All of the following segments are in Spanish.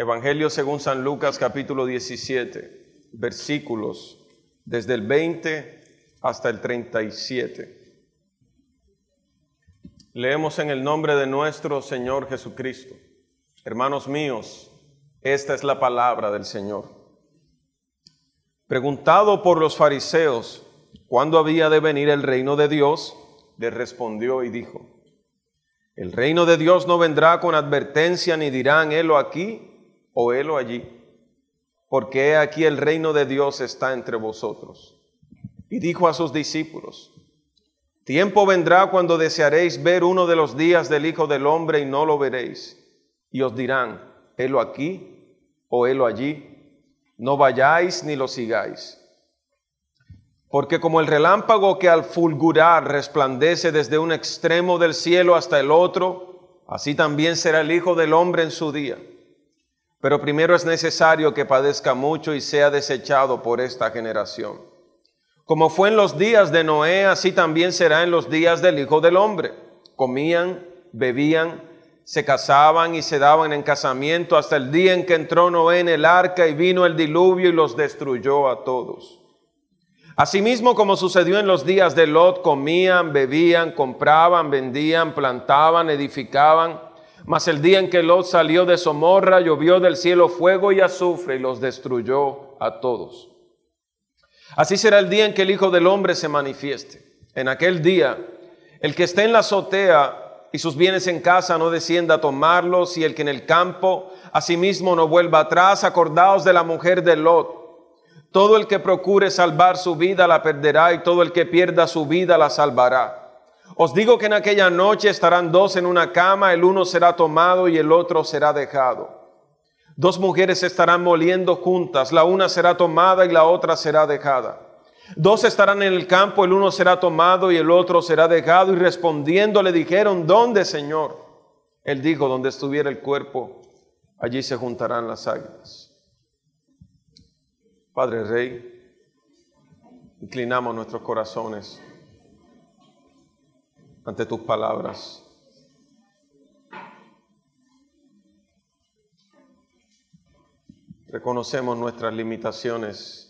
Evangelio según San Lucas capítulo 17, versículos desde el 20 hasta el 37. Leemos en el nombre de nuestro Señor Jesucristo. Hermanos míos, esta es la palabra del Señor. Preguntado por los fariseos cuándo había de venir el reino de Dios, le respondió y dijo, el reino de Dios no vendrá con advertencia ni dirán, helo aquí o helo allí, porque aquí el reino de Dios está entre vosotros. Y dijo a sus discípulos, tiempo vendrá cuando desearéis ver uno de los días del Hijo del Hombre y no lo veréis. Y os dirán, helo aquí o helo allí, no vayáis ni lo sigáis. Porque como el relámpago que al fulgurar resplandece desde un extremo del cielo hasta el otro, así también será el Hijo del Hombre en su día. Pero primero es necesario que padezca mucho y sea desechado por esta generación. Como fue en los días de Noé, así también será en los días del Hijo del Hombre. Comían, bebían, se casaban y se daban en casamiento hasta el día en que entró Noé en el arca y vino el diluvio y los destruyó a todos. Asimismo, como sucedió en los días de Lot, comían, bebían, compraban, vendían, plantaban, edificaban. Mas el día en que Lot salió de Somorra, llovió del cielo fuego y azufre y los destruyó a todos. Así será el día en que el Hijo del Hombre se manifieste. En aquel día, el que esté en la azotea y sus bienes en casa no descienda a tomarlos, y el que en el campo asimismo no vuelva atrás, acordaos de la mujer de Lot todo el que procure salvar su vida la perderá y todo el que pierda su vida la salvará. Os digo que en aquella noche estarán dos en una cama, el uno será tomado y el otro será dejado. Dos mujeres estarán moliendo juntas, la una será tomada y la otra será dejada. Dos estarán en el campo, el uno será tomado y el otro será dejado. Y respondiendo le dijeron, ¿dónde, Señor? Él dijo, donde estuviera el cuerpo, allí se juntarán las águilas. Padre Rey, inclinamos nuestros corazones ante tus palabras. Reconocemos nuestras limitaciones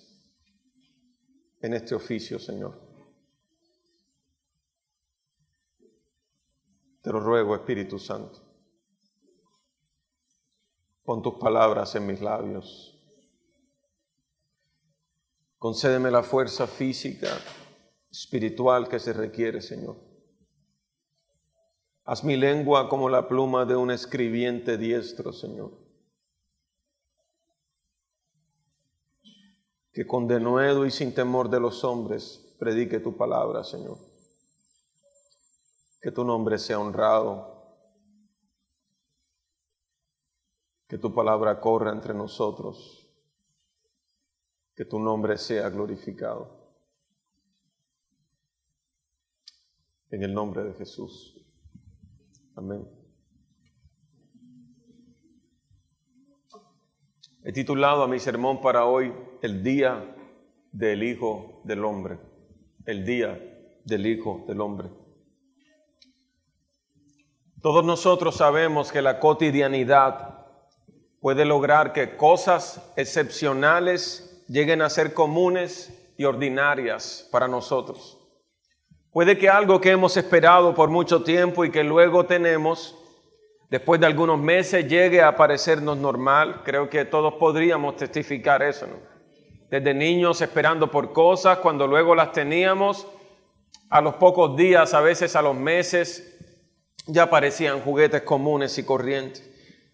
en este oficio, Señor. Te lo ruego, Espíritu Santo. Pon tus palabras en mis labios Concédeme la fuerza física, espiritual que se requiere, Señor. Haz mi lengua como la pluma de un escribiente diestro, Señor. Que con denuedo y sin temor de los hombres predique tu palabra, Señor. Que tu nombre sea honrado. Que tu palabra corra entre nosotros que tu nombre sea glorificado. En el nombre de Jesús. Amén. He titulado a mi sermón para hoy El día del Hijo del Hombre. El día del Hijo del Hombre. Todos nosotros sabemos que la cotidianidad puede lograr que cosas excepcionales lleguen a ser comunes y ordinarias para nosotros. Puede que algo que hemos esperado por mucho tiempo y que luego tenemos, después de algunos meses llegue a parecernos normal. Creo que todos podríamos testificar eso. Desde niños esperando por cosas, cuando luego las teníamos, a los pocos días, a veces a los meses, ya parecían juguetes comunes y corrientes.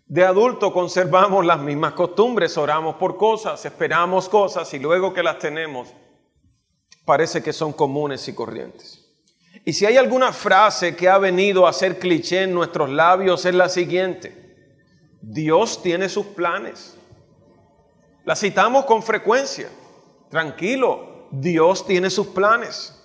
De adulto conservamos las mismas costumbres, oramos por cosas, esperamos cosas y luego que las tenemos, parece que son comunes y corrientes. Y si hay alguna frase que ha venido a ser cliché en nuestros labios es la siguiente. Dios tiene sus planes. La citamos con frecuencia. Tranquilo, Dios tiene sus planes.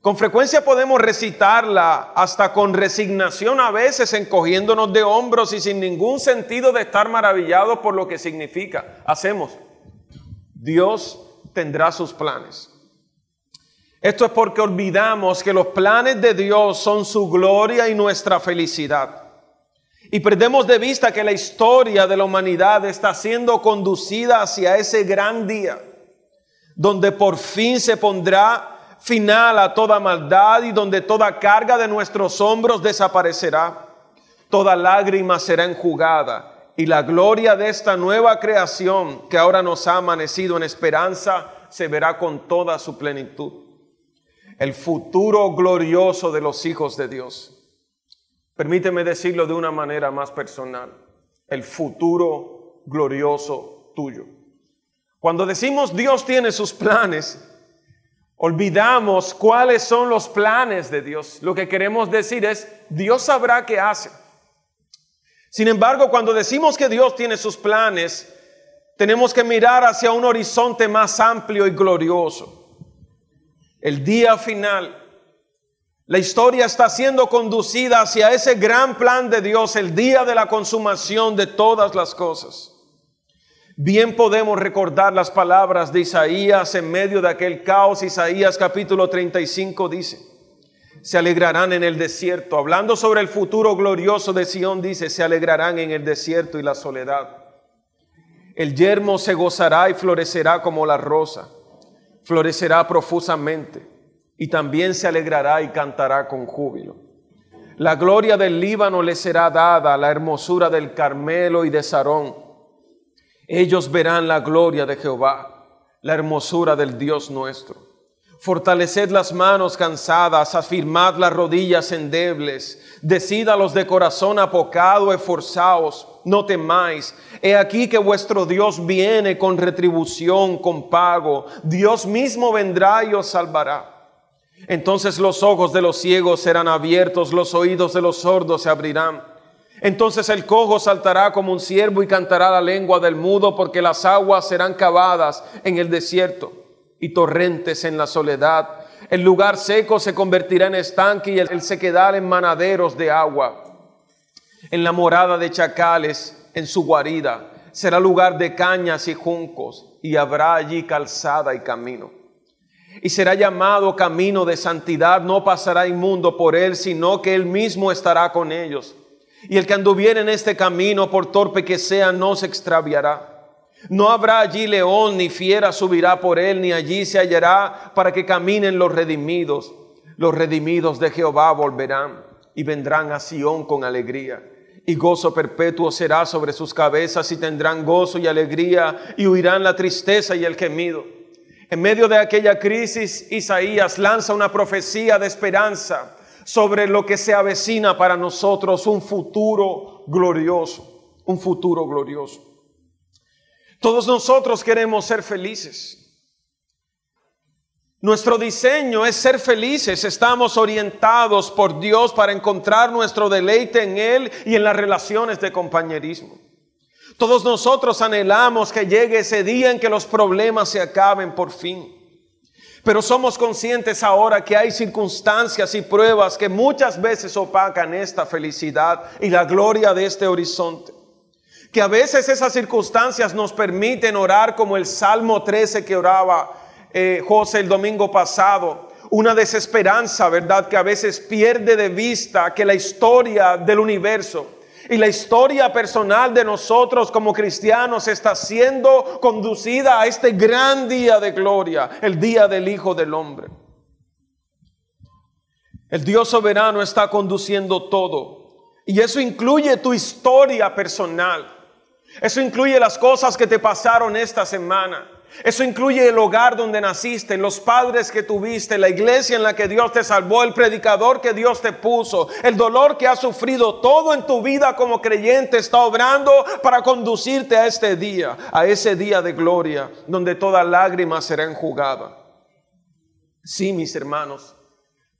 Con frecuencia podemos recitarla hasta con resignación a veces, encogiéndonos de hombros y sin ningún sentido de estar maravillados por lo que significa. Hacemos. Dios tendrá sus planes. Esto es porque olvidamos que los planes de Dios son su gloria y nuestra felicidad. Y perdemos de vista que la historia de la humanidad está siendo conducida hacia ese gran día, donde por fin se pondrá final a toda maldad y donde toda carga de nuestros hombros desaparecerá, toda lágrima será enjugada y la gloria de esta nueva creación que ahora nos ha amanecido en esperanza se verá con toda su plenitud. El futuro glorioso de los hijos de Dios. Permíteme decirlo de una manera más personal. El futuro glorioso tuyo. Cuando decimos Dios tiene sus planes, olvidamos cuáles son los planes de Dios. Lo que queremos decir es, Dios sabrá qué hace. Sin embargo, cuando decimos que Dios tiene sus planes, tenemos que mirar hacia un horizonte más amplio y glorioso. El día final la historia está siendo conducida hacia ese gran plan de Dios, el día de la consumación de todas las cosas. Bien podemos recordar las palabras de Isaías en medio de aquel caos. Isaías capítulo 35 dice, se alegrarán en el desierto. Hablando sobre el futuro glorioso de Sión, dice, se alegrarán en el desierto y la soledad. El yermo se gozará y florecerá como la rosa, florecerá profusamente y también se alegrará y cantará con júbilo. La gloria del Líbano le será dada, la hermosura del Carmelo y de Sarón. Ellos verán la gloria de Jehová, la hermosura del Dios nuestro. Fortaleced las manos cansadas, afirmad las rodillas endebles, decid a los de corazón apocado, esforzaos, no temáis. He aquí que vuestro Dios viene con retribución, con pago. Dios mismo vendrá y os salvará. Entonces los ojos de los ciegos serán abiertos, los oídos de los sordos se abrirán. Entonces el cojo saltará como un ciervo y cantará la lengua del mudo, porque las aguas serán cavadas en el desierto y torrentes en la soledad. El lugar seco se convertirá en estanque y el sequedal en manaderos de agua. En la morada de chacales, en su guarida, será lugar de cañas y juncos, y habrá allí calzada y camino y será llamado camino de santidad, no pasará inmundo por él, sino que él mismo estará con ellos. Y el que anduviera en este camino, por torpe que sea, no se extraviará. No habrá allí león ni fiera subirá por él, ni allí se hallará para que caminen los redimidos. Los redimidos de Jehová volverán y vendrán a Sión con alegría. Y gozo perpetuo será sobre sus cabezas y tendrán gozo y alegría y huirán la tristeza y el gemido en medio de aquella crisis, Isaías lanza una profecía de esperanza sobre lo que se avecina para nosotros, un futuro glorioso, un futuro glorioso. Todos nosotros queremos ser felices. Nuestro diseño es ser felices, estamos orientados por Dios para encontrar nuestro deleite en Él y en las relaciones de compañerismo. Todos nosotros anhelamos que llegue ese día en que los problemas se acaben por fin. Pero somos conscientes ahora que hay circunstancias y pruebas que muchas veces opacan esta felicidad y la gloria de este horizonte. Que a veces esas circunstancias nos permiten orar como el Salmo 13 que oraba eh, José el domingo pasado. Una desesperanza, ¿verdad? Que a veces pierde de vista que la historia del universo y la historia personal de nosotros como cristianos está siendo conducida a este gran día de gloria, el día del Hijo del Hombre. El Dios soberano está conduciendo todo. Y eso incluye tu historia personal. Eso incluye las cosas que te pasaron esta semana. Eso incluye el hogar donde naciste, los padres que tuviste, la iglesia en la que Dios te salvó, el predicador que Dios te puso, el dolor que has sufrido. Todo en tu vida como creyente está obrando para conducirte a este día, a ese día de gloria, donde toda lágrima será enjugada. Sí, mis hermanos,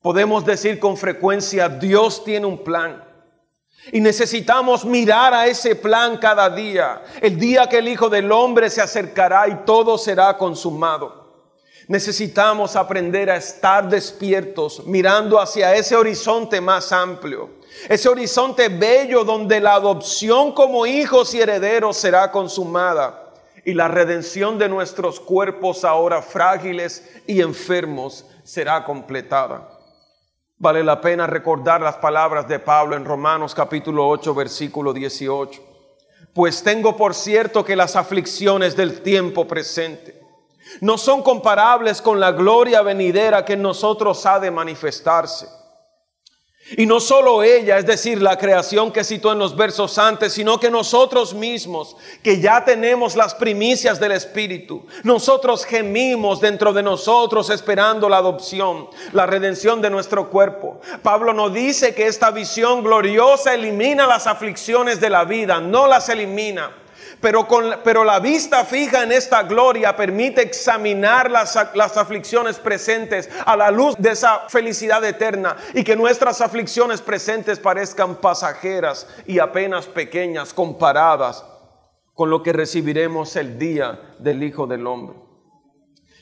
podemos decir con frecuencia, Dios tiene un plan. Y necesitamos mirar a ese plan cada día, el día que el Hijo del Hombre se acercará y todo será consumado. Necesitamos aprender a estar despiertos, mirando hacia ese horizonte más amplio, ese horizonte bello donde la adopción como hijos y herederos será consumada y la redención de nuestros cuerpos ahora frágiles y enfermos será completada. Vale la pena recordar las palabras de Pablo en Romanos capítulo 8, versículo 18. Pues tengo por cierto que las aflicciones del tiempo presente no son comparables con la gloria venidera que en nosotros ha de manifestarse. Y no solo ella, es decir, la creación que citó en los versos antes, sino que nosotros mismos, que ya tenemos las primicias del Espíritu, nosotros gemimos dentro de nosotros esperando la adopción, la redención de nuestro cuerpo. Pablo nos dice que esta visión gloriosa elimina las aflicciones de la vida, no las elimina pero, con, pero la vista fija en esta gloria permite examinar las, las aflicciones presentes a la luz de esa felicidad eterna y que nuestras aflicciones presentes parezcan pasajeras y apenas pequeñas comparadas con lo que recibiremos el día del Hijo del Hombre.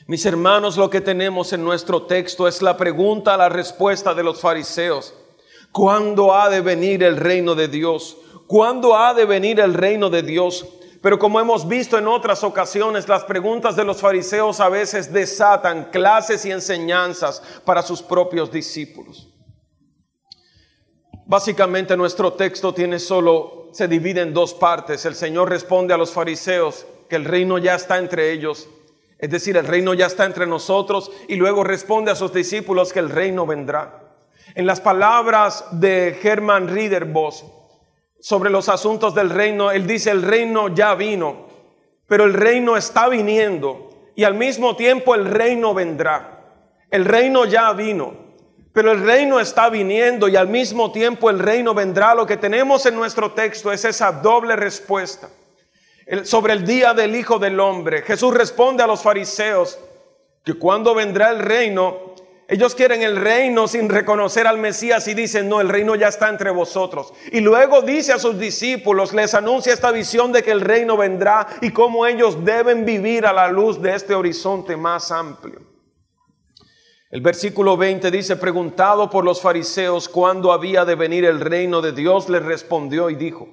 Mis hermanos, lo que tenemos en nuestro texto es la pregunta a la respuesta de los fariseos. ¿Cuándo ha de venir el reino de Dios? ¿Cuándo ha de venir el reino de Dios? Pero como hemos visto en otras ocasiones, las preguntas de los fariseos a veces desatan clases y enseñanzas para sus propios discípulos. Básicamente nuestro texto tiene solo, se divide en dos partes. El Señor responde a los fariseos que el reino ya está entre ellos, es decir, el reino ya está entre nosotros, y luego responde a sus discípulos que el reino vendrá. En las palabras de Hermann Riederbos, sobre los asuntos del reino, él dice, el reino ya vino, pero el reino está viniendo y al mismo tiempo el reino vendrá. El reino ya vino, pero el reino está viniendo y al mismo tiempo el reino vendrá. Lo que tenemos en nuestro texto es esa doble respuesta sobre el día del Hijo del Hombre. Jesús responde a los fariseos que cuando vendrá el reino, ellos quieren el reino sin reconocer al Mesías y dicen, no, el reino ya está entre vosotros. Y luego dice a sus discípulos, les anuncia esta visión de que el reino vendrá y cómo ellos deben vivir a la luz de este horizonte más amplio. El versículo 20 dice, preguntado por los fariseos cuándo había de venir el reino de Dios, les respondió y dijo,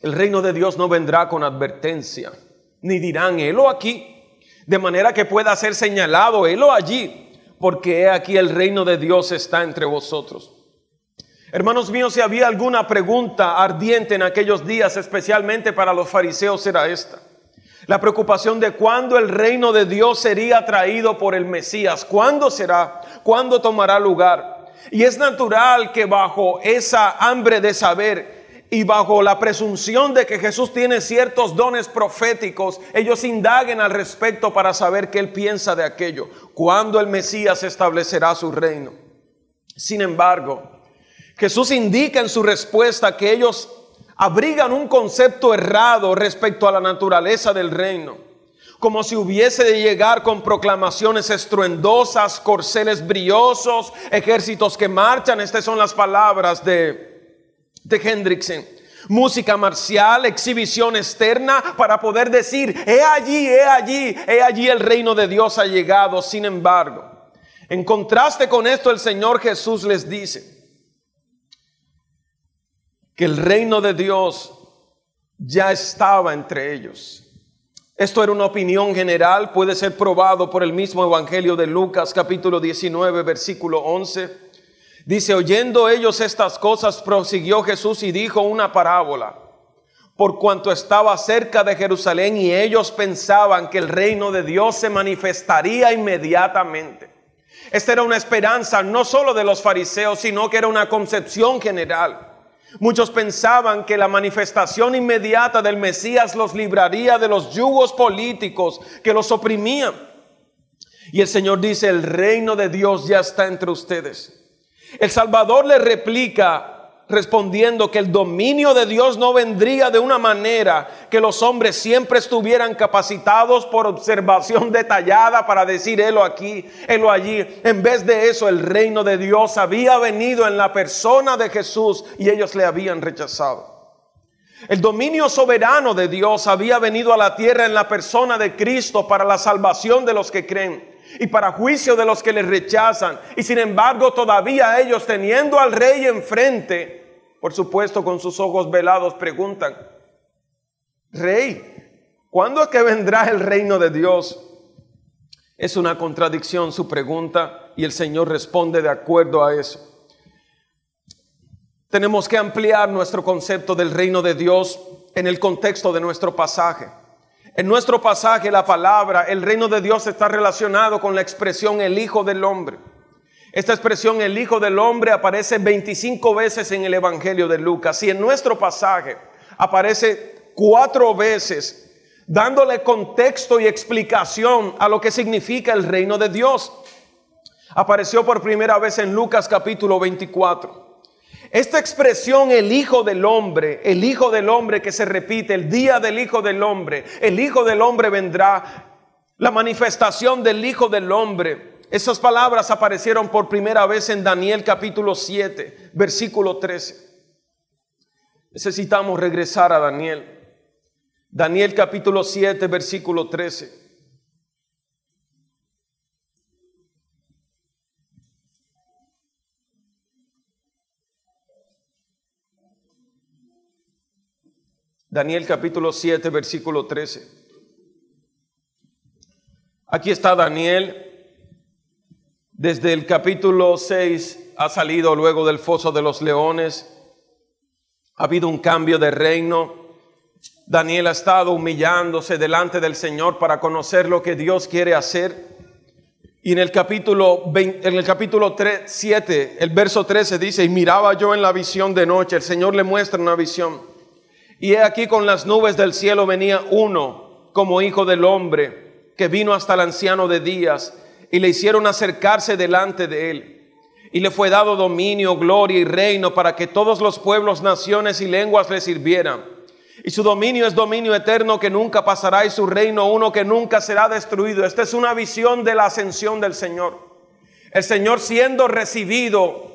el reino de Dios no vendrá con advertencia, ni dirán, helo aquí de manera que pueda ser señalado él allí, porque aquí el reino de Dios está entre vosotros. Hermanos míos, si había alguna pregunta ardiente en aquellos días, especialmente para los fariseos, era esta. La preocupación de cuándo el reino de Dios sería traído por el Mesías, cuándo será, cuándo tomará lugar. Y es natural que bajo esa hambre de saber y bajo la presunción de que Jesús tiene ciertos dones proféticos, ellos indaguen al respecto para saber qué él piensa de aquello, cuándo el Mesías establecerá su reino. Sin embargo, Jesús indica en su respuesta que ellos abrigan un concepto errado respecto a la naturaleza del reino, como si hubiese de llegar con proclamaciones estruendosas, corceles brillosos, ejércitos que marchan. Estas son las palabras de de Hendrickson. Música marcial, exhibición externa para poder decir, he allí, he allí, he allí el reino de Dios ha llegado. Sin embargo, en contraste con esto, el Señor Jesús les dice que el reino de Dios ya estaba entre ellos. Esto era una opinión general, puede ser probado por el mismo Evangelio de Lucas capítulo 19, versículo 11. Dice, oyendo ellos estas cosas, prosiguió Jesús y dijo una parábola, por cuanto estaba cerca de Jerusalén y ellos pensaban que el reino de Dios se manifestaría inmediatamente. Esta era una esperanza no solo de los fariseos, sino que era una concepción general. Muchos pensaban que la manifestación inmediata del Mesías los libraría de los yugos políticos que los oprimían. Y el Señor dice, el reino de Dios ya está entre ustedes. El Salvador le replica respondiendo que el dominio de Dios no vendría de una manera que los hombres siempre estuvieran capacitados por observación detallada para decir helo aquí, helo allí. En vez de eso, el reino de Dios había venido en la persona de Jesús y ellos le habían rechazado. El dominio soberano de Dios había venido a la tierra en la persona de Cristo para la salvación de los que creen y para juicio de los que les rechazan. Y sin embargo, todavía ellos teniendo al rey enfrente, por supuesto con sus ojos velados, preguntan, Rey, ¿cuándo es que vendrá el reino de Dios? Es una contradicción su pregunta. y el Señor responde de acuerdo a eso. Tenemos que ampliar nuestro concepto del reino de Dios en el contexto de nuestro pasaje. En nuestro pasaje la palabra, el reino de Dios está relacionado con la expresión el Hijo del Hombre. Esta expresión el Hijo del Hombre aparece 25 veces en el Evangelio de Lucas y en nuestro pasaje aparece cuatro veces dándole contexto y explicación a lo que significa el reino de Dios. Apareció por primera vez en Lucas capítulo 24. Esta expresión, el Hijo del Hombre, el Hijo del Hombre que se repite, el día del Hijo del Hombre, el Hijo del Hombre vendrá, la manifestación del Hijo del Hombre. Esas palabras aparecieron por primera vez en Daniel capítulo 7, versículo 13. Necesitamos regresar a Daniel. Daniel capítulo 7, versículo 13. Daniel capítulo 7, versículo 13. Aquí está Daniel. Desde el capítulo 6 ha salido luego del foso de los leones. Ha habido un cambio de reino. Daniel ha estado humillándose delante del Señor para conocer lo que Dios quiere hacer. Y en el capítulo, en el capítulo 3, 7, el verso 13 dice, y miraba yo en la visión de noche, el Señor le muestra una visión y he aquí con las nubes del cielo venía uno como hijo del hombre, que vino hasta el anciano de días, y le hicieron acercarse delante de él. Y le fue dado dominio, gloria y reino para que todos los pueblos, naciones y lenguas le sirvieran. Y su dominio es dominio eterno que nunca pasará y su reino uno que nunca será destruido. Esta es una visión de la ascensión del Señor. El Señor siendo recibido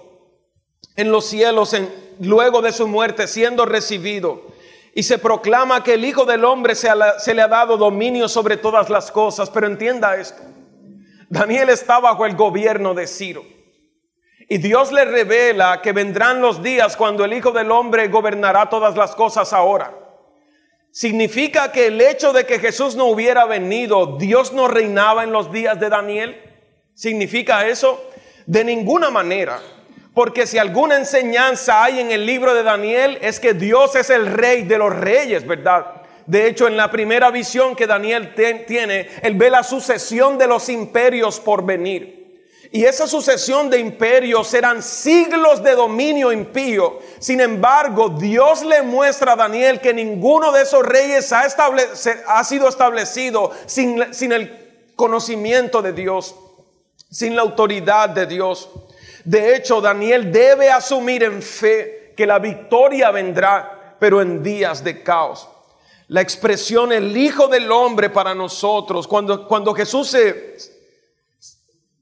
en los cielos en, luego de su muerte, siendo recibido y se proclama que el Hijo del Hombre se, le ha dado dominio sobre todas las cosas. Pero entienda esto, Daniel está bajo el gobierno de Ciro. Y Dios le revela que vendrán los días cuando el Hijo del Hombre gobernará todas las cosas ahora. ¿Significa que el hecho de que Jesús no hubiera venido, Dios no reinaba en los días de Daniel? ¿Significa eso? De ninguna manera. Porque si alguna enseñanza hay en el libro de Daniel es que Dios es el rey de los reyes, ¿verdad? De hecho, en la primera visión que Daniel tiene, él ve la sucesión de los imperios por venir. Y esa sucesión de imperios eran siglos de dominio impío. Sin embargo, Dios le muestra a Daniel que ninguno de esos reyes ha, sido establecido sin el conocimiento de Dios, sin la autoridad de Dios. De hecho, Daniel debe asumir en fe que la victoria vendrá, pero en días de caos. La expresión el Hijo del Hombre para nosotros, cuando, cuando Jesús se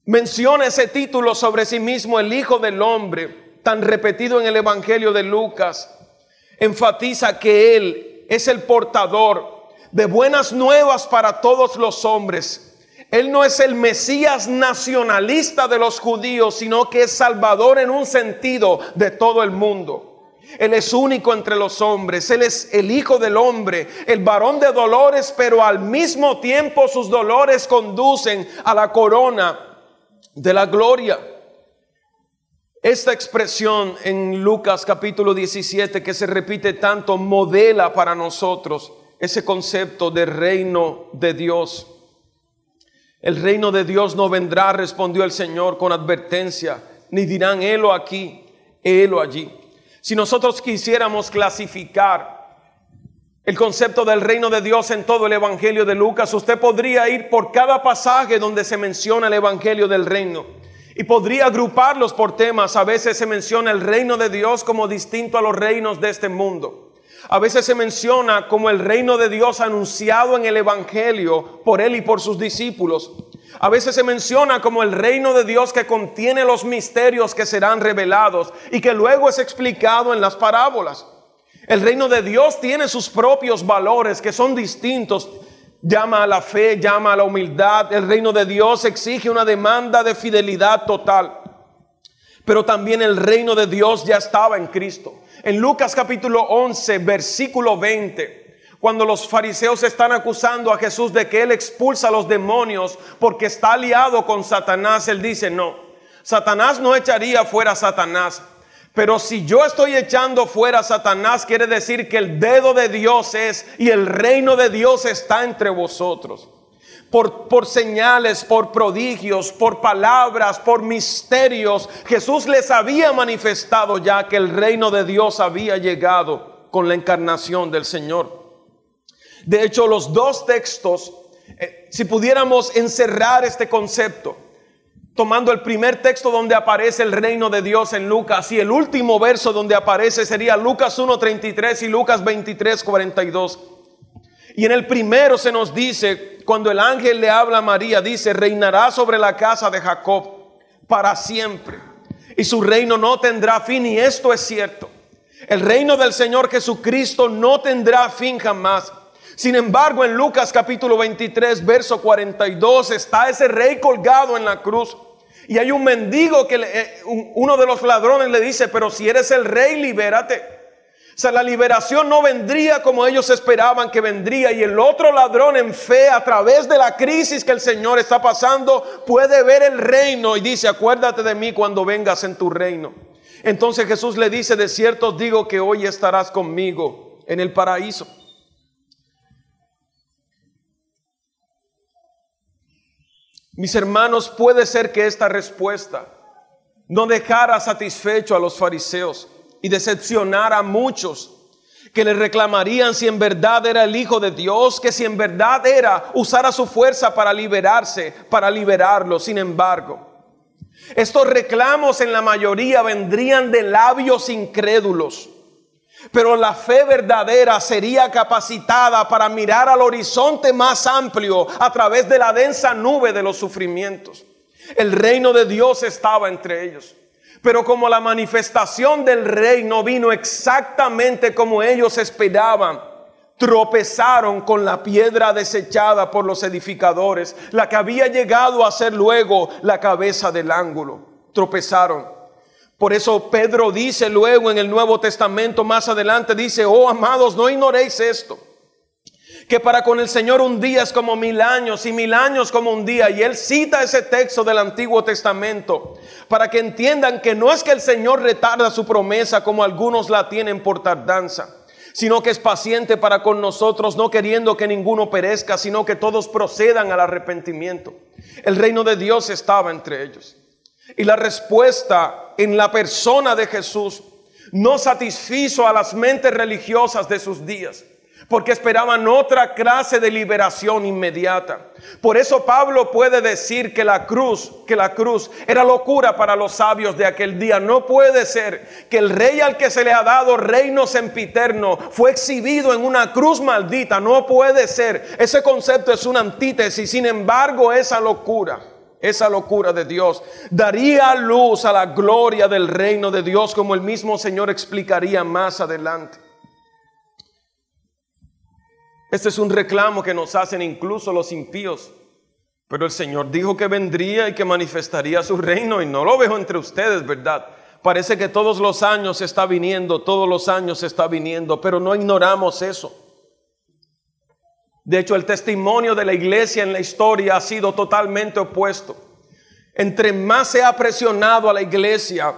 menciona ese título sobre sí mismo, el Hijo del Hombre, tan repetido en el Evangelio de Lucas, enfatiza que Él es el portador de buenas nuevas para todos los hombres él no es el Mesías nacionalista de los judíos, sino que es Salvador en un sentido de todo el mundo. Él es único entre los hombres, Él es el Hijo del hombre, el varón de dolores, pero al mismo tiempo sus dolores conducen a la corona de la gloria. Esta expresión en Lucas capítulo 17 que se repite tanto modela para nosotros ese concepto de reino de Dios. El reino de Dios no vendrá, respondió el Señor con advertencia, ni dirán, helo aquí, helo allí. Si nosotros quisiéramos clasificar el concepto del reino de Dios en todo el Evangelio de Lucas, usted podría ir por cada pasaje donde se menciona el Evangelio del reino y podría agruparlos por temas. A veces se menciona el reino de Dios como distinto a los reinos de este mundo. A veces se menciona como el reino de Dios anunciado en el Evangelio por él y por sus discípulos. A veces se menciona como el reino de Dios que contiene los misterios que serán revelados y que luego es explicado en las parábolas. El reino de Dios tiene sus propios valores que son distintos. Llama a la fe, llama a la humildad. El reino de Dios exige una demanda de fidelidad total. Pero también el reino de Dios ya estaba en Cristo. En Lucas capítulo 11, versículo 20, cuando los fariseos están acusando a Jesús de que él expulsa a los demonios porque está aliado con Satanás, él dice, no, Satanás no echaría fuera a Satanás. Pero si yo estoy echando fuera a Satanás, quiere decir que el dedo de Dios es y el reino de Dios está entre vosotros. Por, señales, por prodigios, por palabras, por misterios, Jesús les había manifestado ya que el reino de Dios había llegado con la encarnación del Señor. De hecho, los dos textos, eh, si pudiéramos encerrar este concepto, tomando el primer texto donde aparece el reino de Dios en Lucas y el último verso donde aparece sería Lucas 1.33 y Lucas 23.42. Y en el primero se nos dice, cuando el ángel le habla a María, dice, reinará sobre la casa de Jacob para siempre. Y su reino no tendrá fin, y esto es cierto. El reino del Señor Jesucristo no tendrá fin jamás. Sin embargo, en Lucas capítulo 23, verso 42, está ese rey colgado en la cruz. Y hay un mendigo que eh, uno de los ladrones le dice, pero si eres el rey, libérate. O sea, la liberación no vendría como ellos esperaban que vendría. Y el otro ladrón en fe, a través de la crisis que el Señor está pasando, puede ver el reino y dice, acuérdate de mí cuando vengas en tu reino. Entonces Jesús le dice, de cierto digo que hoy estarás conmigo en el paraíso. Mis hermanos, puede ser que esta respuesta no dejara satisfecho a los fariseos y decepcionara a muchos que le reclamarían si en verdad era el Hijo de Dios, que si en verdad era usar a su fuerza para liberarse, para liberarlo. Sin embargo, estos reclamos en la mayoría vendrían de labios incrédulos pero la fe verdadera sería capacitada para mirar al horizonte más amplio a través de la densa nube de los sufrimientos. El reino de Dios estaba entre ellos. Pero como la manifestación del reino vino exactamente como ellos esperaban, tropezaron con la piedra desechada por los edificadores, la que había llegado a ser luego la cabeza del ángulo. Tropezaron. Por eso Pedro dice luego en el Nuevo Testamento más adelante, dice, oh amados, no ignoréis esto, que para con el Señor un día es como mil años y mil años como un día. Y él cita ese texto del Antiguo Testamento para que entiendan que no es que el Señor retarda su promesa como algunos la tienen por tardanza sino que es paciente para con nosotros, no queriendo que ninguno perezca, sino que todos procedan al arrepentimiento. El reino de Dios estaba entre ellos. Y la respuesta en la persona de Jesús no satisfizo a las mentes religiosas de sus días, porque esperaban otra clase de liberación inmediata. Por eso Pablo puede decir que la cruz, que la cruz era locura para los sabios de aquel día. No puede ser que el rey al que se le ha dado reino sempiterno fue exhibido en una cruz maldita. No puede ser. Ese concepto es una antítesis. Sin embargo, esa locura esa locura de Dios, daría luz a la gloria del reino de Dios, como el mismo Señor explicaría más adelante. Este es un reclamo que nos hacen incluso los impíos. Pero el Señor dijo que vendría y que manifestaría su reino y no lo veo entre ustedes, ¿verdad? Parece que todos los años está viniendo, todos los años está viniendo, pero no ignoramos eso. De hecho, el testimonio de la iglesia en la historia ha sido totalmente opuesto. Entre más se ha presionado a la iglesia,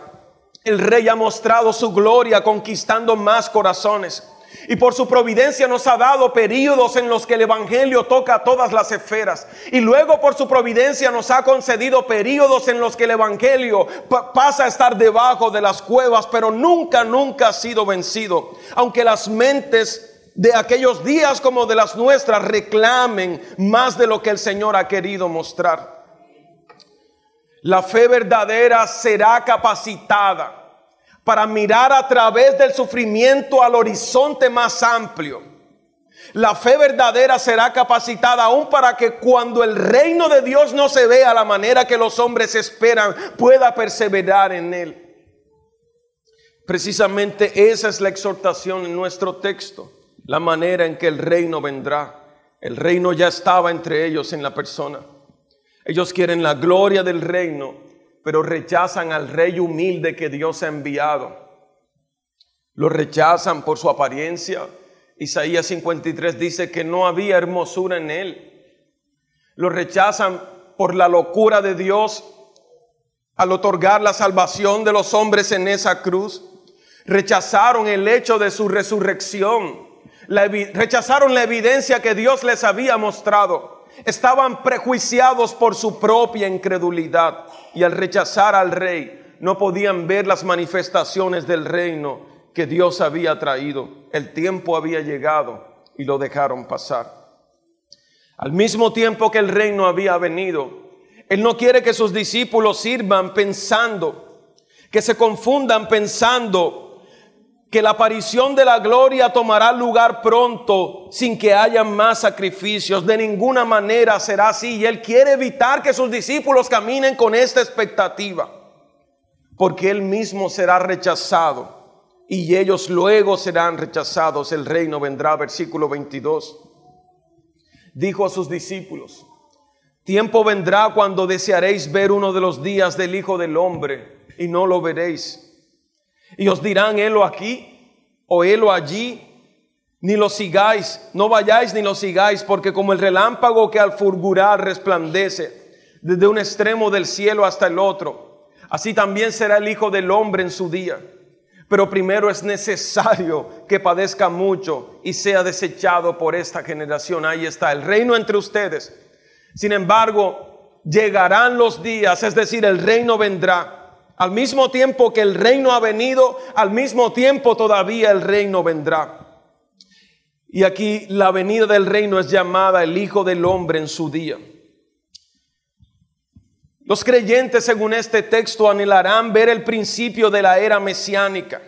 el rey ha mostrado su gloria conquistando más corazones. Y por su providencia nos ha dado períodos en los que el Evangelio toca todas las esferas. Y luego por su providencia nos ha concedido períodos en los que el Evangelio pasa a estar debajo de las cuevas, pero nunca, nunca ha sido vencido. Aunque las mentes de aquellos días como de las nuestras reclamen más de lo que el Señor ha querido mostrar. La fe verdadera será capacitada para mirar a través del sufrimiento al horizonte más amplio. La fe verdadera será capacitada aún para que cuando el reino de Dios no se vea a la manera que los hombres esperan, pueda perseverar en él. Precisamente esa es la exhortación en nuestro texto la manera en que el reino vendrá. El reino ya estaba entre ellos en la persona. Ellos quieren la gloria del reino, pero rechazan al rey humilde que Dios ha enviado. Lo rechazan por su apariencia. Isaías 53 dice que no había hermosura en él. Lo rechazan por la locura de Dios al otorgar la salvación de los hombres en esa cruz. Rechazaron el hecho de su resurrección. rechazaron la evidencia que Dios les había mostrado. Estaban prejuiciados por su propia incredulidad. Y al rechazar al rey, no podían ver las manifestaciones del reino que Dios había traído. El tiempo había llegado y lo dejaron pasar. Al mismo tiempo que el reino había venido, él no quiere que sus discípulos sirvan pensando, que se confundan pensando que la aparición de la gloria tomará lugar pronto sin que haya más sacrificios. De ninguna manera será así. Y Él quiere evitar que sus discípulos caminen con esta expectativa. Porque Él mismo será rechazado. Y ellos luego serán rechazados. El reino vendrá, versículo 22. Dijo a sus discípulos, Tiempo vendrá cuando desearéis ver uno de los días del Hijo del Hombre y no lo veréis. Y os dirán, helo aquí o helo allí, ni lo sigáis, no vayáis ni lo sigáis, porque como el relámpago que al fulgurar resplandece desde un extremo del cielo hasta el otro, así también será el Hijo del Hombre en su día. Pero primero es necesario que padezca mucho y sea desechado por esta generación. Ahí está el reino entre ustedes sin embargo, llegarán los días, es decir, el reino vendrá. Al mismo tiempo que el reino ha venido, al mismo tiempo todavía el reino vendrá. Y aquí la venida del reino es llamada el Hijo del Hombre en su día. Los creyentes, según este texto, anhelarán ver el principio de la era mesiánica.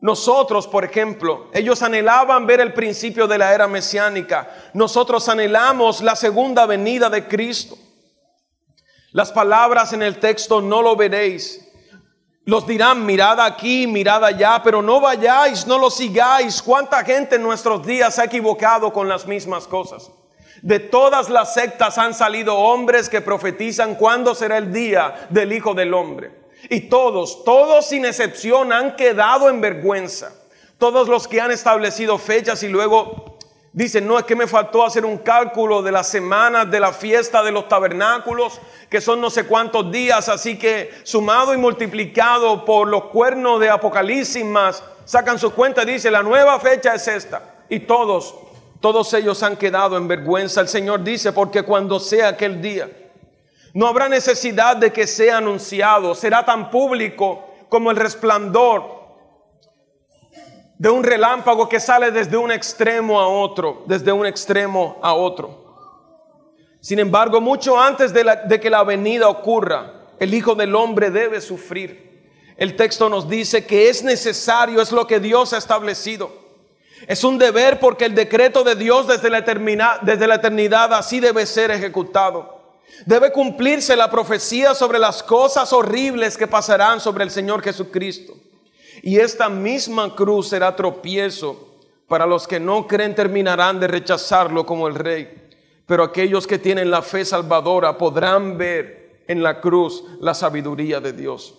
Nosotros, por ejemplo, ellos anhelaban ver el principio de la era mesiánica. Nosotros anhelamos la segunda venida de Cristo. Las palabras en el texto no lo veréis. Los dirán, mirad aquí, mirad allá, pero no vayáis, no lo sigáis. ¿Cuánta gente en nuestros días se ha equivocado con las mismas cosas? De todas las sectas han salido hombres que profetizan cuándo será el día del Hijo del Hombre. Y todos, todos sin excepción han quedado en vergüenza. Todos los que han establecido fechas y luego dicen, no es que me faltó hacer un cálculo de las semanas de la fiesta de los tabernáculos, que son no sé cuántos días, así que sumado y multiplicado por los cuernos de Apocalipsis más, sacan su cuenta y dice, la nueva fecha es esta. Y todos, todos ellos han quedado en vergüenza. El Señor dice, porque cuando sea aquel día, no habrá necesidad de que sea anunciado. Será tan público como el resplandor de un relámpago que sale desde un extremo a otro, desde un extremo a otro. Sin embargo, mucho antes de, que la venida ocurra, el Hijo del Hombre debe sufrir. El texto nos dice que es necesario, es lo que Dios ha establecido. Es un deber porque el decreto de Dios desde la, desde la eternidad así debe ser ejecutado. Debe cumplirse la profecía sobre las cosas horribles que pasarán sobre el Señor Jesucristo. Y esta misma cruz será tropiezo para los que no creen terminarán de rechazarlo como el rey. Pero aquellos que tienen la fe salvadora podrán ver en la cruz la sabiduría de Dios.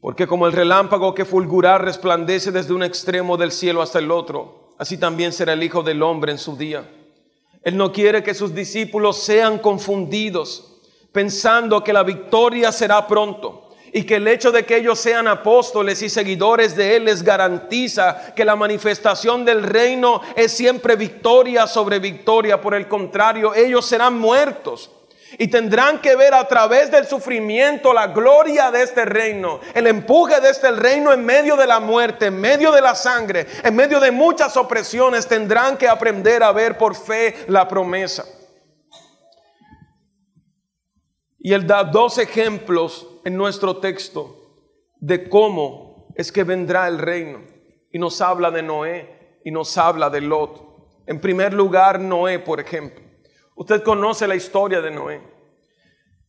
Porque como el relámpago que fulgurar resplandece desde un extremo del cielo hasta el otro, así también será el Hijo del Hombre en su día. Él no quiere que sus discípulos sean confundidos pensando que la victoria será pronto y que el hecho de que ellos sean apóstoles y seguidores de Él les garantiza que la manifestación del reino es siempre victoria sobre victoria. Por el contrario, ellos serán muertos y tendrán que ver a través del sufrimiento la gloria de este reino, el empuje de este reino en medio de la muerte, en medio de la sangre, en medio de muchas opresiones. Tendrán que aprender a ver por fe la promesa. Y él da dos ejemplos en nuestro texto de cómo es que vendrá el reino. Y nos habla de Noé y nos habla de Lot. En primer lugar, Noé, por ejemplo. Usted conoce la historia de Noé.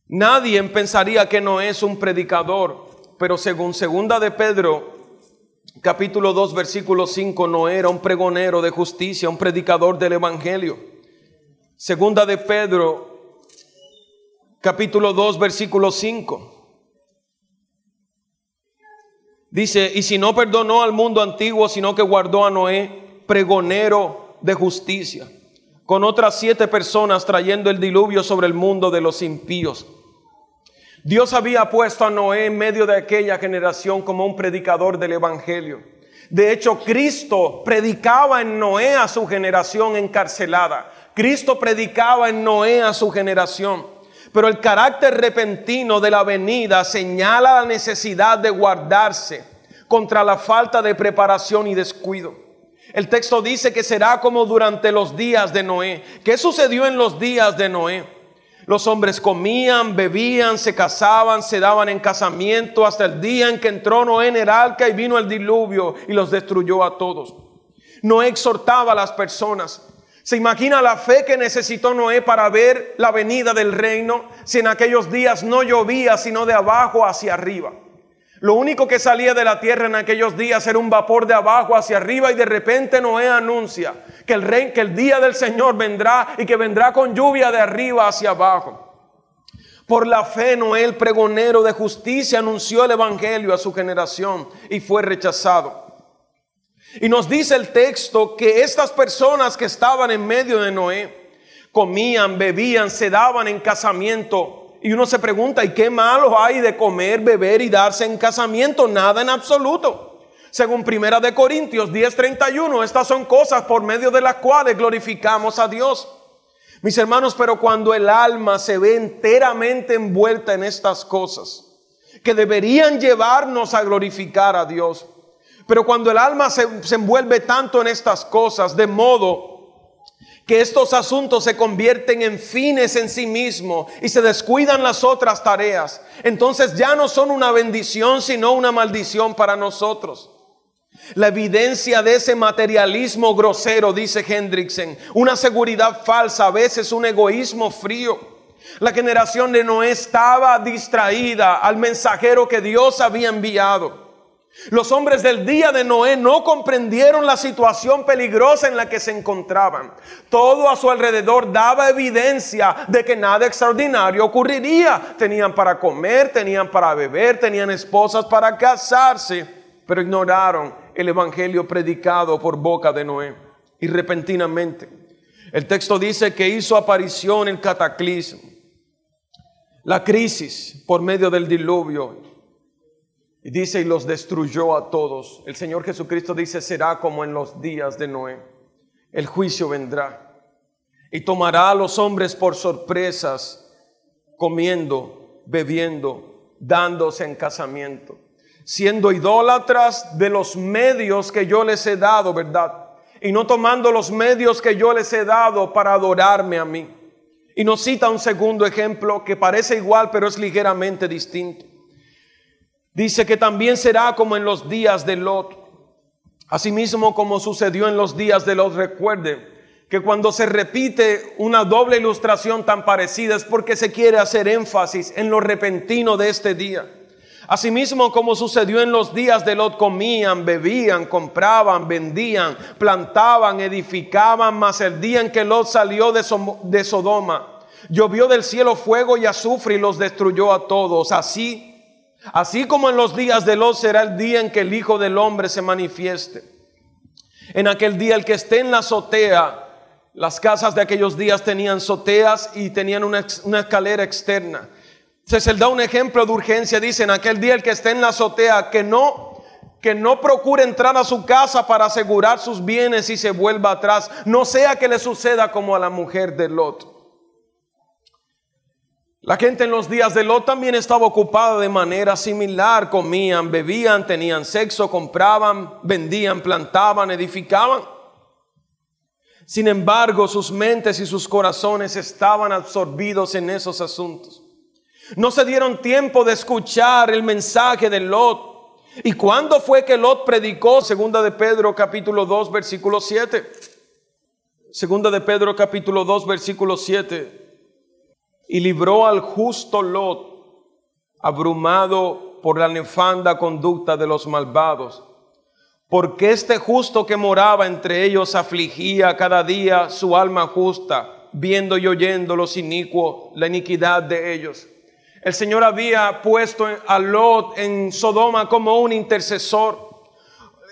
Nadie pensaría que Noé es un predicador, pero según segunda de Pedro, capítulo 2, versículo 5, Noé era un pregonero de justicia, un predicador del evangelio. Segunda de Pedro, capítulo 2, versículo 5. Dice, y si no perdonó al mundo antiguo, sino que guardó a Noé, pregonero de justicia con otras siete personas trayendo el diluvio sobre el mundo de los impíos. Dios había puesto a Noé en medio de aquella generación como un predicador del Evangelio. De hecho, Cristo predicaba en Noé a su generación encarcelada. Cristo predicaba en Noé a su generación. Pero el carácter repentino de la venida señala la necesidad de guardarse contra la falta de preparación y descuido. El texto dice que será como durante los días de Noé. ¿Qué sucedió en los días de Noé? Los hombres comían, bebían, se casaban, se daban en casamiento hasta el día en que entró Noé en el arca y vino el diluvio y los destruyó a todos. Noé exhortaba a las personas. ¿Se imagina la fe que necesitó Noé para ver la venida del reino si en aquellos días no llovía sino de abajo hacia arriba? Lo único que salía de la tierra en aquellos días era un vapor de abajo hacia arriba y de repente Noé anuncia que el día del Señor vendrá y que vendrá con lluvia de arriba hacia abajo. Por la fe Noé, el pregonero de justicia, anunció el evangelio a su generación y fue rechazado. Y nos dice el texto que estas personas que estaban en medio de Noé comían, bebían, se daban en casamiento y uno se pregunta, ¿y qué malo hay de comer, beber y darse en casamiento? Nada en absoluto. Según Primera de Corintios 10:31, estas son cosas por medio de las cuales glorificamos a Dios. Mis hermanos, pero cuando el alma se ve enteramente envuelta en estas cosas, que deberían llevarnos a glorificar a Dios, pero cuando el alma se, se envuelve tanto en estas cosas, de modo que estos asuntos se convierten en fines en sí mismos y se descuidan las otras tareas, entonces ya no son una bendición, sino una maldición para nosotros. La evidencia de ese materialismo grosero, dice Hendrickson, una seguridad falsa, a veces un egoísmo frío. La generación de Noé estaba distraída al mensajero que Dios había enviado. Los hombres del día de Noé no comprendieron la situación peligrosa en la que se encontraban. Todo a su alrededor daba evidencia de que nada extraordinario ocurriría. Tenían para comer, tenían para beber, tenían esposas para casarse, pero ignoraron el evangelio predicado por boca de Noé. Y repentinamente, el texto dice que hizo aparición el cataclismo, la crisis por medio del diluvio y dice, y los destruyó a todos. El Señor Jesucristo dice, será como en los días de Noé. El juicio vendrá. Y tomará a los hombres por sorpresas, comiendo, bebiendo, dándose en casamiento, siendo idólatras de los medios que yo les he dado, ¿verdad? Y no tomando los medios que yo les he dado para adorarme a mí. Y nos cita un segundo ejemplo que parece igual, pero es ligeramente distinto. Dice que también será como en los días de Lot. Asimismo como sucedió en los días de Lot, recuerde que cuando se repite una doble ilustración tan parecida es porque se quiere hacer énfasis en lo repentino de este día. Asimismo como sucedió en los días de Lot, comían, bebían, compraban, vendían, plantaban, edificaban, mas el día en que Lot salió de, de Sodoma, llovió del cielo fuego y azufre y los destruyó a todos. Así Así como en los días de Lot será el día en que el Hijo del Hombre se manifieste. En aquel día el que esté en la azotea, las casas de aquellos días tenían azoteas y tenían una, escalera externa. Se da un ejemplo de urgencia, dice, en aquel día el que esté en la azotea, que no que no procure entrar a su casa para asegurar sus bienes y se vuelva atrás, no sea que le suceda como a la mujer de Lot. La gente en los días de Lot también estaba ocupada de manera similar. Comían, bebían, tenían sexo, compraban, vendían, plantaban, edificaban. Sin embargo, sus mentes y sus corazones estaban absorbidos en esos asuntos. No se dieron tiempo de escuchar el mensaje de Lot. ¿Y cuándo fue que Lot predicó? Segunda de Pedro capítulo 2 versículo 7. Segunda de Pedro capítulo 2 versículo 7 y libró al justo Lot, abrumado por la nefanda conducta de los malvados. Porque este justo que moraba entre ellos afligía cada día su alma justa, viendo y oyendo los inicuos, la iniquidad de ellos. El Señor había puesto a Lot en Sodoma como un intercesor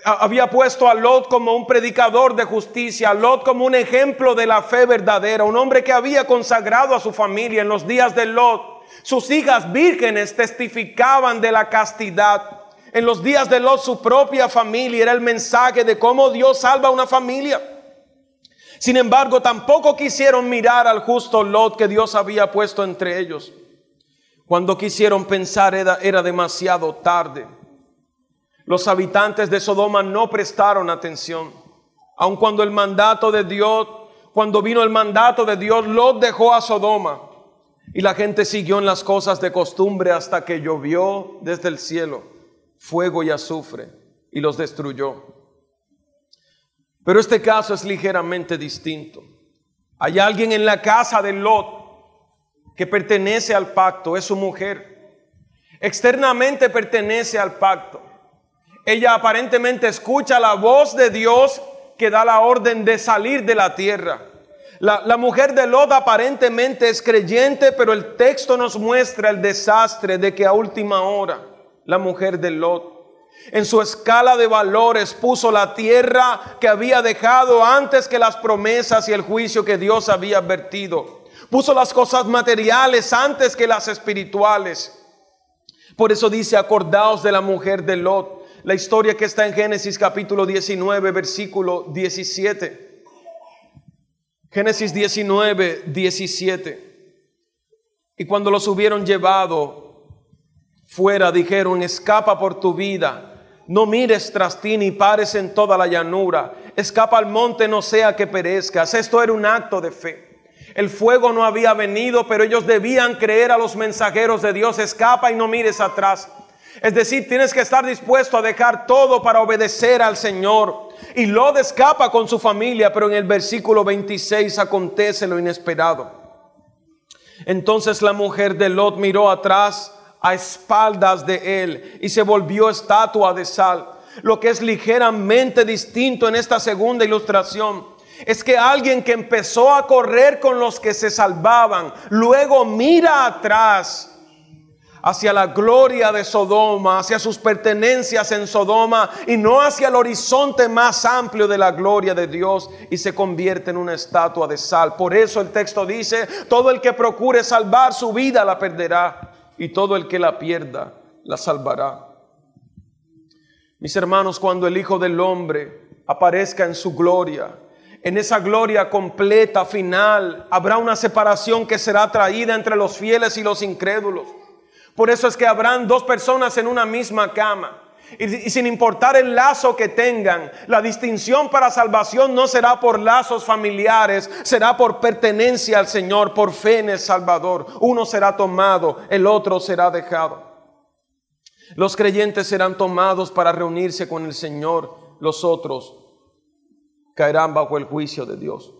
había puesto a Lot como un predicador de justicia, a Lot como un ejemplo de la fe verdadera, un hombre que había consagrado a su familia en los días de Lot. Sus hijas vírgenes testificaban de la castidad. En los días de Lot, su propia familia era el mensaje de cómo Dios salva a una familia. Sin embargo, tampoco quisieron mirar al justo Lot que Dios había puesto entre ellos. Cuando quisieron pensar era, era demasiado tarde. Los habitantes de Sodoma no prestaron atención. Aun cuando el mandato de Dios, cuando vino el mandato de Dios, Lot dejó a Sodoma. Y la gente siguió en las cosas de costumbre hasta que llovió desde el cielo fuego y azufre y los destruyó. Pero este caso es ligeramente distinto. Hay alguien en la casa de Lot que pertenece al pacto, es su mujer. Externamente pertenece al pacto. Ella aparentemente escucha la voz de Dios que da la orden de salir de la tierra. La, mujer de Lot aparentemente es creyente, pero el texto nos muestra el desastre de que a última hora la mujer de Lot en su escala de valores puso la tierra que había dejado antes que las promesas y el juicio que Dios había advertido. Puso las cosas materiales antes que las espirituales. Por eso dice, acordaos de la mujer de Lot. La historia que está en Génesis capítulo 19, versículo 17. Génesis 19, 17. Y cuando los hubieron llevado fuera, dijeron, escapa por tu vida. No mires tras ti ni pares en toda la llanura. Escapa al monte, no sea que perezcas. Esto era un acto de fe. El fuego no había venido, pero ellos debían creer a los mensajeros de Dios. Escapa y no mires atrás. Es decir, tienes que estar dispuesto a dejar todo para obedecer al Señor. Y Lot escapa con su familia, pero en el versículo 26 acontece lo inesperado. Entonces la mujer de Lot miró atrás a espaldas de él y se volvió estatua de sal. Lo que es ligeramente distinto en esta segunda ilustración es que alguien que empezó a correr con los que se salvaban, luego mira atrás hacia la gloria de Sodoma, hacia sus pertenencias en Sodoma y no hacia el horizonte más amplio de la gloria de Dios y se convierte en una estatua de sal. Por eso el texto dice, todo el que procure salvar su vida la perderá y todo el que la pierda la salvará. Mis hermanos, cuando el Hijo del Hombre aparezca en su gloria, en esa gloria completa final habrá una separación que será traída entre los fieles y los incrédulos. Por eso es que habrán dos personas en una misma cama. Y, sin importar el lazo que tengan, la distinción para salvación no será por lazos familiares, será por pertenencia al Señor, por fe en el Salvador. Uno será tomado, el otro será dejado. Los creyentes serán tomados para reunirse con el Señor, los otros caerán bajo el juicio de Dios.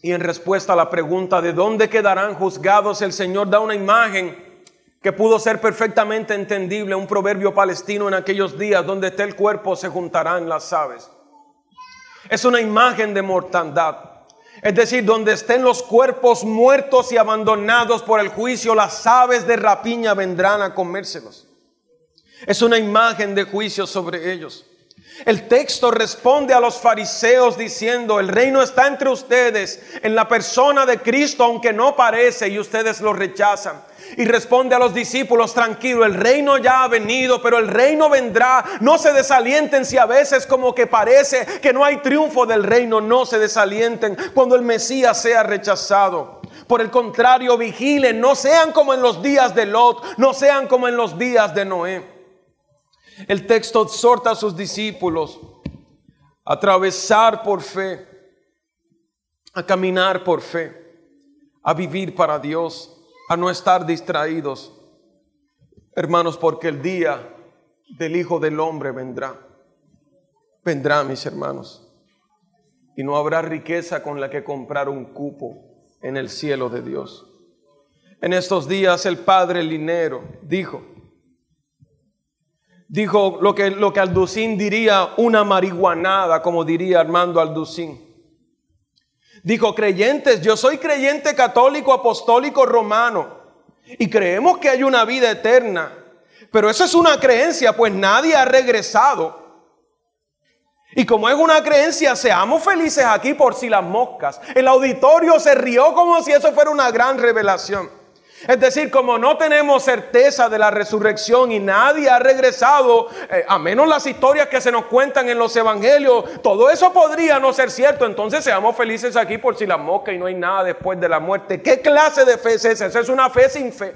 Y en respuesta a la pregunta de dónde quedarán juzgados, el Señor da una imagen que pudo ser perfectamente entendible, un proverbio palestino en aquellos días, donde esté el cuerpo se juntarán las aves. Es una imagen de mortandad. Es decir, donde estén los cuerpos muertos y abandonados por el juicio, las aves de rapiña vendrán a comérselos. Es una imagen de juicio sobre ellos. El texto responde a los fariseos diciendo, el reino está entre ustedes en la persona de Cristo, aunque no parece y ustedes lo rechazan. Y responde a los discípulos, tranquilo, el reino ya ha venido, pero el reino vendrá. No se desalienten si a veces como que parece que no hay triunfo del reino, no se desalienten cuando el Mesías sea rechazado. Por el contrario, vigilen, no sean como en los días de Lot, no sean como en los días de Noé. El texto exhorta a sus discípulos a atravesar por fe, a caminar por fe, a vivir para Dios, a no estar distraídos. Hermanos, porque el día del Hijo del Hombre vendrá. Vendrá, mis hermanos. Y no habrá riqueza con la que comprar un cupo en el cielo de Dios. En estos días el padre Linero dijo, dijo lo que, lo que Alducín diría una marihuanada, como diría Armando Alducín. Dijo, creyentes, yo soy creyente católico, apostólico, romano, y creemos que hay una vida eterna, pero eso es una creencia, pues nadie ha regresado. Y como es una creencia, seamos felices aquí por si las moscas. El auditorio se rió como si eso fuera una gran revelación. Es decir, como no tenemos certeza de la resurrección y nadie ha regresado, eh, a menos las historias que se nos cuentan en los evangelios, todo eso podría no ser cierto. Entonces seamos felices aquí por si la mosca y no hay nada después de la muerte. ¿Qué clase de fe es esa? Esa es una fe sin fe.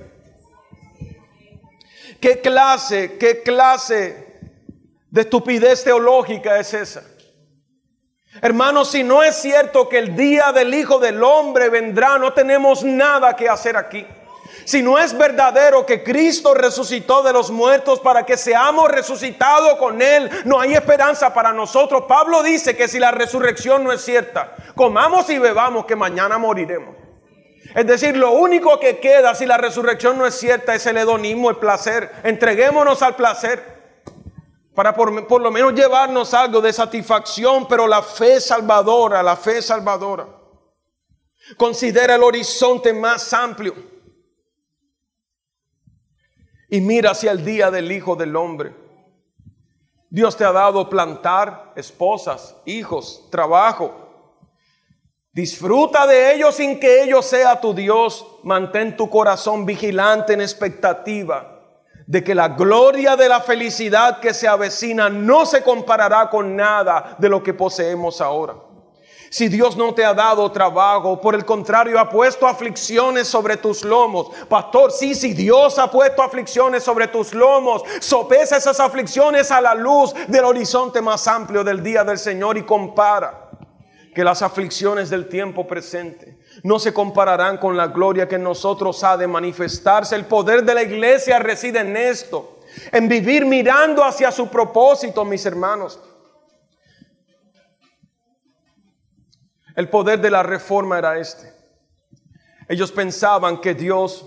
¿Qué clase, qué clase de estupidez teológica es esa? Hermanos, si no es cierto que el día del Hijo del Hombre vendrá, no tenemos nada que hacer aquí. Si no es verdadero que Cristo resucitó de los muertos para que seamos resucitados con Él, no hay esperanza para nosotros. Pablo dice que si la resurrección no es cierta, comamos y bebamos que mañana moriremos. Es decir, lo único que queda si la resurrección no es cierta es el hedonismo, el placer. Entreguémonos al placer para por, por, lo menos llevarnos algo de satisfacción, pero la fe salvadora, la fe salvadora, considera el horizonte más amplio y mira hacia el día del Hijo del Hombre. Dios te ha dado plantar esposas, hijos, trabajo. Disfruta de ellos sin que ellos sea tu Dios. Mantén tu corazón vigilante en expectativa de que la gloria de la felicidad que se avecina no se comparará con nada de lo que poseemos ahora. Si Dios no te ha dado trabajo, por el contrario, ha puesto aflicciones sobre tus lomos. Pastor, sí, si Dios ha puesto aflicciones sobre tus lomos, sopesa esas aflicciones a la luz del horizonte más amplio del día del Señor y compara que las aflicciones del tiempo presente no se compararán con la gloria que en nosotros ha de manifestarse. El poder de la iglesia reside en esto, en vivir mirando hacia su propósito, mis hermanos. El poder de la reforma era este. Ellos pensaban que Dios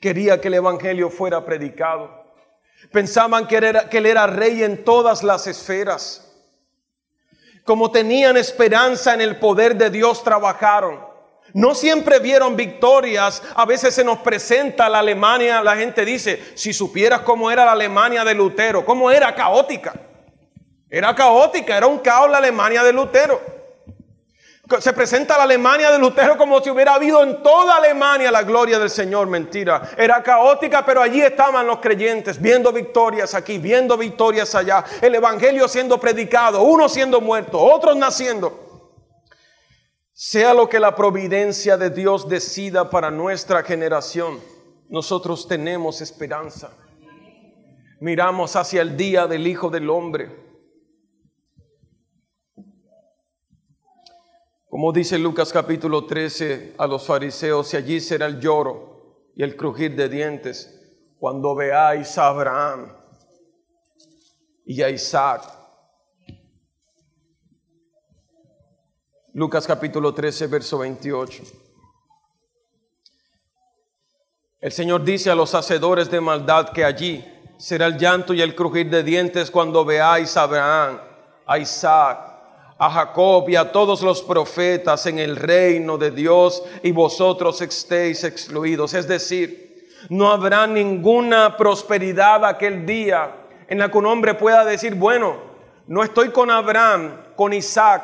quería que el Evangelio fuera predicado. Pensaban que, que Él era rey en todas las esferas. Como tenían esperanza en el poder de Dios, trabajaron. No siempre vieron victorias. A veces se nos presenta la Alemania, la gente dice, si supieras cómo era la Alemania de Lutero, cómo era caótica. Era caótica, era un caos la Alemania de Lutero. Se presenta la Alemania de Lutero como si hubiera habido en toda Alemania la gloria del Señor. Mentira. Era caótica, pero allí estaban los creyentes viendo victorias aquí, viendo victorias allá. El Evangelio siendo predicado, uno siendo muerto, otros naciendo. Sea lo que la providencia de Dios decida para nuestra generación, nosotros tenemos esperanza. Miramos hacia el día del Hijo del Hombre Como dice Lucas capítulo 13 a los fariseos, y allí será el lloro y el crujir de dientes cuando veáis a Abraham y a Isaac. Lucas capítulo 13, verso 28. El Señor dice a los hacedores de maldad que allí será el llanto y el crujir de dientes cuando veáis a Abraham, a Isaac a Jacob y a todos los profetas en el reino de Dios y vosotros estéis excluidos. Es decir, no habrá ninguna prosperidad aquel día en la que un hombre pueda decir, bueno, no estoy con Abraham, con Isaac,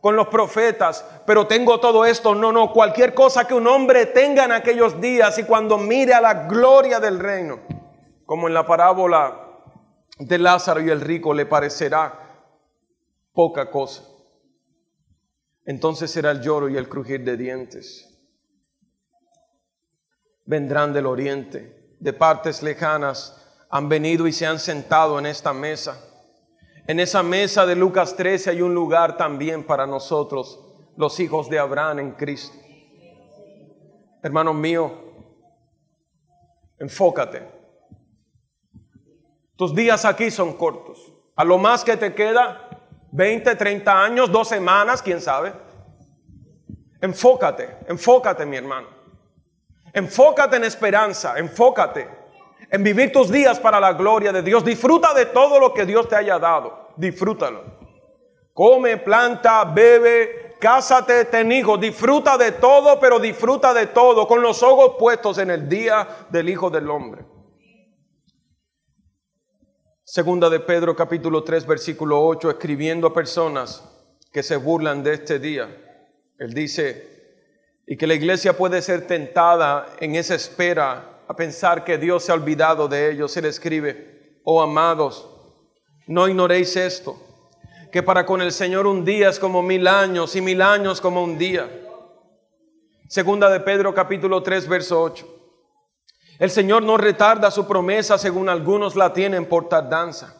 con los profetas, pero tengo todo esto. No, no, cualquier cosa que un hombre tenga en aquellos días y cuando mire a la gloria del reino, como en la parábola de Lázaro y el rico, le parecerá poca cosa. Entonces será el lloro y el crujir de dientes. Vendrán del oriente, de partes lejanas, han venido y se han sentado en esta mesa. En esa mesa de Lucas 13 hay un lugar también para nosotros, los hijos de Abraham en Cristo. Hermano mío, enfócate. Tus días aquí son cortos. A lo más que te queda 20, 30 años, dos semanas, quién sabe. Enfócate, enfócate mi hermano. Enfócate en esperanza, enfócate en vivir tus días para la gloria de Dios. Disfruta de todo lo que Dios te haya dado. Disfrútalo. Come, planta, bebe, cásate, ten hijos. Disfruta de todo, pero disfruta de todo con los ojos puestos en el día del Hijo del Hombre. Segunda de Pedro capítulo 3 versículo 8, escribiendo a personas que se burlan de este día. Él dice, Y que la iglesia puede ser tentada en esa espera a pensar que Dios se ha olvidado de ellos. Él escribe, oh amados, no ignoréis esto, que para con el Señor un día es como mil años y mil años como un día. Segunda de Pedro capítulo 3 verso 8. El Señor no retarda su promesa según algunos la tienen por tardanza,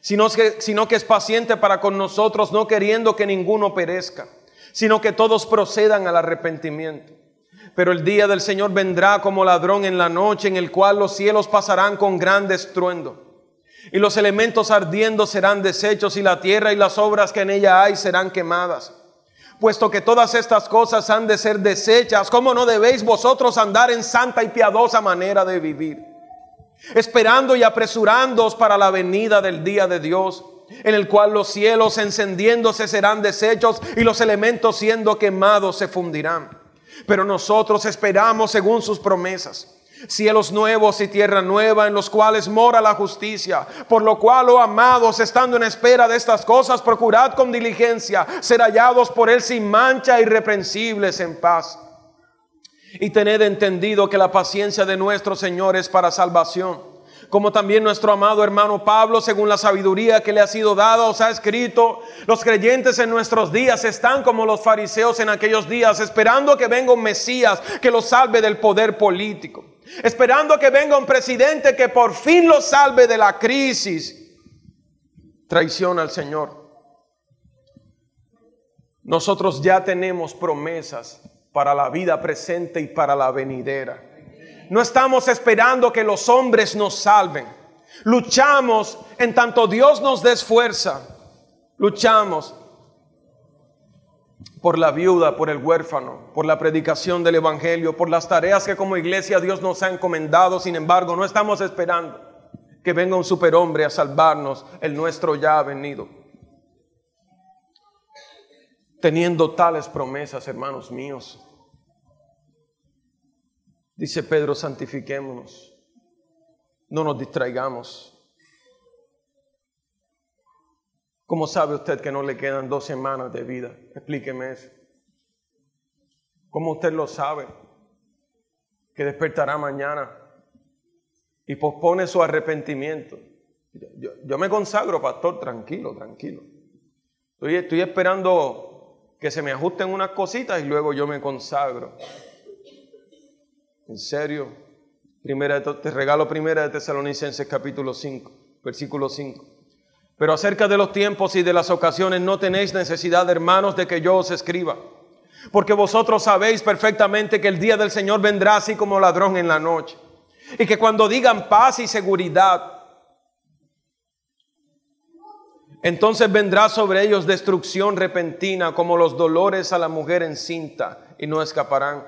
sino que, sino que es paciente para con nosotros, no queriendo que ninguno perezca, sino que todos procedan al arrepentimiento. Pero el día del Señor vendrá como ladrón en la noche, en el cual los cielos pasarán con gran estruendo, y los elementos ardiendo serán deshechos, y la tierra y las obras que en ella hay serán quemadas. Puesto que todas estas cosas han de ser deshechas, ¿cómo no debéis vosotros andar en santa y piadosa manera de vivir? Esperando y apresurándoos para la venida del día de Dios, en el cual los cielos encendiéndose serán deshechos y los elementos siendo quemados se fundirán. Pero nosotros esperamos según sus promesas cielos nuevos y tierra nueva en los cuales mora la justicia. Por lo cual, oh amados, estando en espera de estas cosas, procurad con diligencia ser hallados por Él sin mancha, irreprensibles en paz. Y tened entendido que la paciencia de nuestro Señor es para salvación como también nuestro amado hermano Pablo, según la sabiduría que le ha sido dada, os ha escrito, los creyentes en nuestros días están como los fariseos en aquellos días, esperando que venga un Mesías que los salve del poder político, esperando que venga un presidente que por fin los salve de la crisis. Traición al Señor. Nosotros ya tenemos promesas para la vida presente y para la venidera. No estamos esperando que los hombres nos salven. Luchamos en tanto Dios nos des fuerza. Luchamos por la viuda, por el huérfano, por la predicación del Evangelio, por las tareas que como iglesia Dios nos ha encomendado. Sin embargo, no estamos esperando que venga un superhombre a salvarnos. El nuestro ya ha venido. Teniendo tales promesas, hermanos míos, Dice Pedro, santifiquémonos, no nos distraigamos. ¿Cómo sabe usted que no le quedan dos semanas de vida? Explíqueme eso. ¿Cómo usted lo sabe? Que despertará mañana y pospone su arrepentimiento. Yo, me consagro, pastor, tranquilo, tranquilo. Estoy, estoy esperando que se me ajusten unas cositas y luego yo me consagro. En serio. Primera, te regalo primera de Tesalonicenses capítulo 5, versículo 5. Pero acerca de los tiempos y de las ocasiones no tenéis necesidad, hermanos, de que yo os escriba. Porque vosotros sabéis perfectamente que el día del Señor vendrá así como ladrón en la noche. Y que cuando digan paz y seguridad, entonces vendrá sobre ellos destrucción repentina como los dolores a la mujer encinta y no escaparán.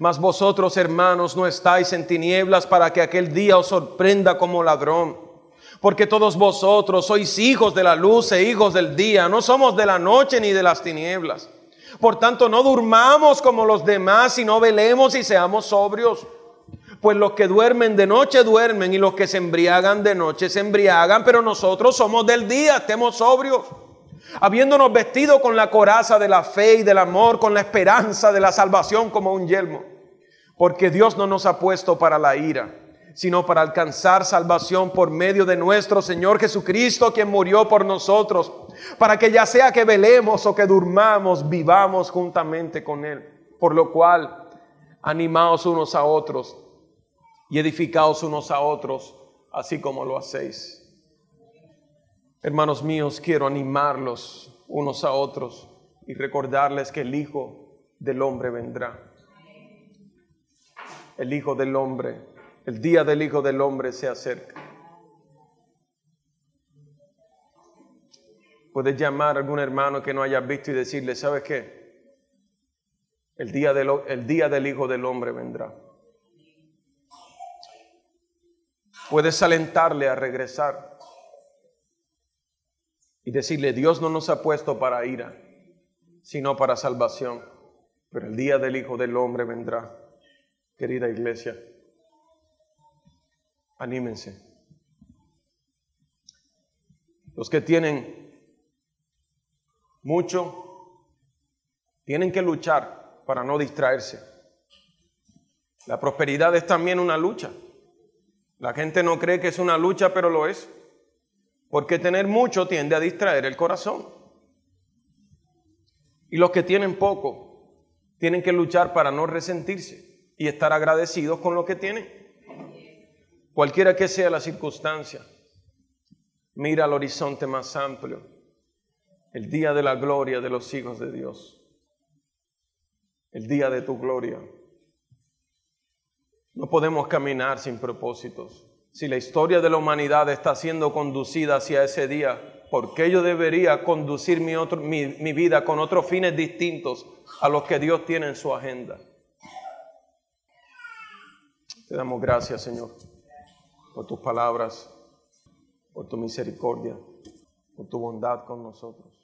Mas vosotros, hermanos, no estáis en tinieblas para que aquel día os sorprenda como ladrón. Porque todos vosotros sois hijos de la luz e hijos del día, no somos de la noche ni de las tinieblas. Por tanto, no durmamos como los demás, sino velemos y seamos sobrios. Pues los que duermen de noche duermen y los que se embriagan de noche se embriagan, pero nosotros somos del día, estemos sobrios habiéndonos vestido con la coraza de la fe y del amor, con la esperanza de la salvación como un yelmo. Porque Dios no nos ha puesto para la ira, sino para alcanzar salvación por medio de nuestro Señor Jesucristo, quien murió por nosotros, para que ya sea que velemos o que durmamos, vivamos juntamente con Él. Por lo cual, animaos unos a otros y edificaos unos a otros, así como lo hacéis. Hermanos míos, quiero animarlos unos a otros y recordarles que el Hijo del Hombre vendrá. El Hijo del Hombre, el día del Hijo del Hombre se acerca. Puedes llamar a algún hermano que no hayas visto y decirle, ¿sabes qué? El día, del, el día del Hijo del Hombre vendrá. Puedes alentarle a regresar y decirle, Dios no nos ha puesto para ira, sino para salvación. Pero el día del Hijo del Hombre vendrá. Querida iglesia, anímense. Los que tienen mucho, tienen que luchar para no distraerse. La prosperidad es también una lucha. La gente no cree que es una lucha, pero lo es. Porque tener mucho tiende a distraer el corazón. Y los que tienen poco tienen que luchar para no resentirse y estar agradecidos con lo que tienen. Cualquiera que sea la circunstancia, mira al horizonte más amplio, el día de la gloria de los hijos de Dios, el día de tu gloria. No podemos caminar sin propósitos. Si la historia de la humanidad está siendo conducida hacia ese día, ¿por qué yo debería conducir mi, mi, mi vida con otros fines distintos a los que Dios tiene en su agenda? Te damos gracias, Señor, por tus palabras, por tu misericordia, por tu bondad con nosotros.